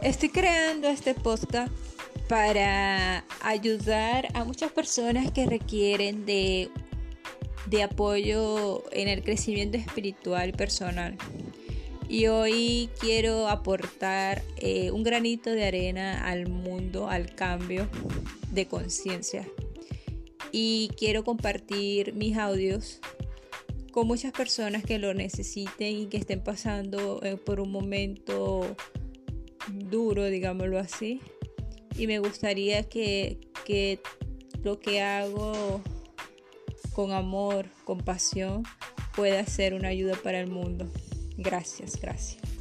Estoy creando este podcast para ayudar a muchas personas que requieren de, de apoyo en el crecimiento espiritual y personal. Y hoy quiero aportar eh, un granito de arena al mundo, al cambio de conciencia. Y quiero compartir mis audios con muchas personas que lo necesiten y que estén pasando eh, por un momento duro, digámoslo así. Y me gustaría que, que lo que hago con amor, con pasión, pueda ser una ayuda para el mundo. Gracias, gracias.